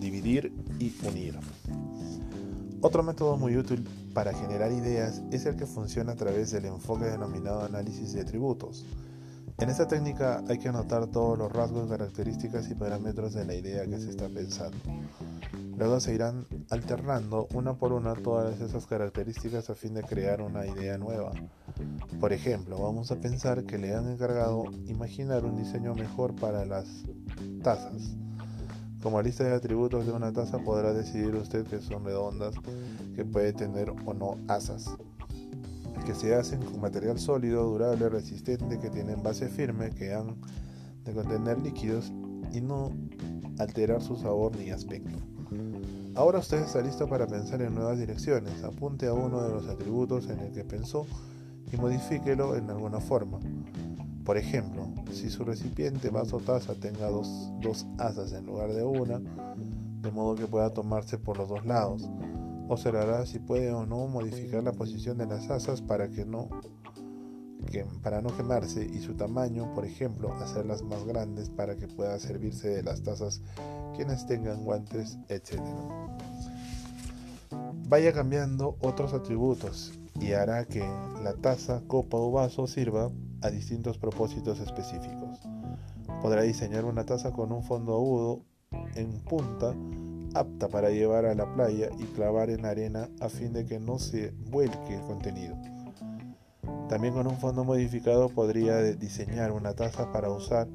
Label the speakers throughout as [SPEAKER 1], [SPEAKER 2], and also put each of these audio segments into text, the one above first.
[SPEAKER 1] dividir y unir. Otro método muy útil para generar ideas es el que funciona a través del enfoque denominado análisis de atributos. En esta técnica hay que anotar todos los rasgos, características y parámetros de la idea que se está pensando. Luego se irán alternando una por una todas esas características a fin de crear una idea nueva. Por ejemplo, vamos a pensar que le han encargado imaginar un diseño mejor para las tazas. Como lista de atributos de una taza podrá decidir usted que son redondas, que puede tener o no asas, que se hacen con material sólido, durable, resistente, que tienen base firme, que han de contener líquidos y no alterar su sabor ni aspecto. Ahora usted está listo para pensar en nuevas direcciones. Apunte a uno de los atributos en el que pensó y modifíquelo en alguna forma. Por ejemplo, si su recipiente vaso taza tenga dos, dos asas en lugar de una, de modo que pueda tomarse por los dos lados. Observará si puede o no modificar la posición de las asas para que no que, para no quemarse y su tamaño, por ejemplo, hacerlas más grandes para que pueda servirse de las tazas quienes tengan guantes, etc. Vaya cambiando otros atributos y hará que la taza, copa o vaso sirva a distintos propósitos específicos. Podrá diseñar una taza con un fondo agudo en punta apta para llevar a la playa y clavar en arena a fin de que no se vuelque el contenido. También con un fondo modificado podría diseñar una taza para usar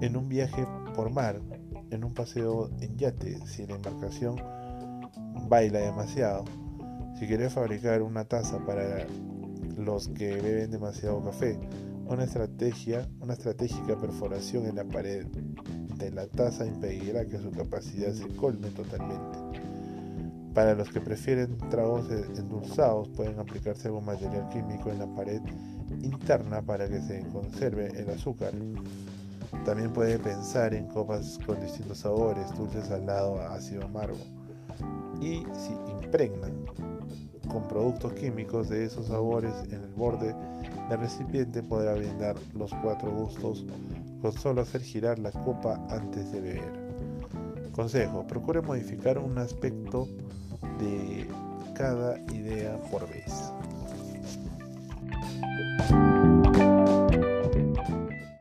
[SPEAKER 1] en un viaje por mar, en un paseo en yate, si la embarcación baila demasiado. Si quiere fabricar una taza para los que beben demasiado café, una estrategia, una estratégica perforación en la pared de la taza impedirá que su capacidad se colme totalmente. Para los que prefieren tragos endulzados, pueden aplicarse algún material químico en la pared interna para que se conserve el azúcar. También puede pensar en copas con distintos sabores, dulce, salado, ácido, amargo. Y si impregnan con productos químicos de esos sabores en el borde del recipiente podrá brindar los cuatro gustos con solo hacer girar la copa antes de beber. Consejo, procure modificar un aspecto de cada idea por vez.